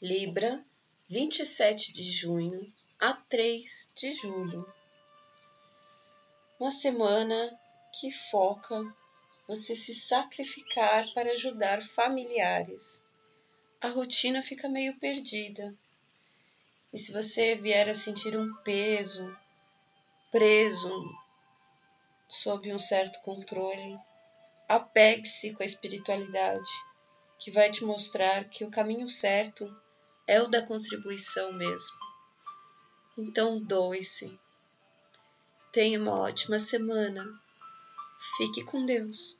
Libra, 27 de junho a 3 de julho. Uma semana que foca você se sacrificar para ajudar familiares. A rotina fica meio perdida. E se você vier a sentir um peso, preso sob um certo controle, apegue-se com a espiritualidade, que vai te mostrar que o caminho certo é o da contribuição mesmo. Então, doe-se. Tenha uma ótima semana. Fique com Deus.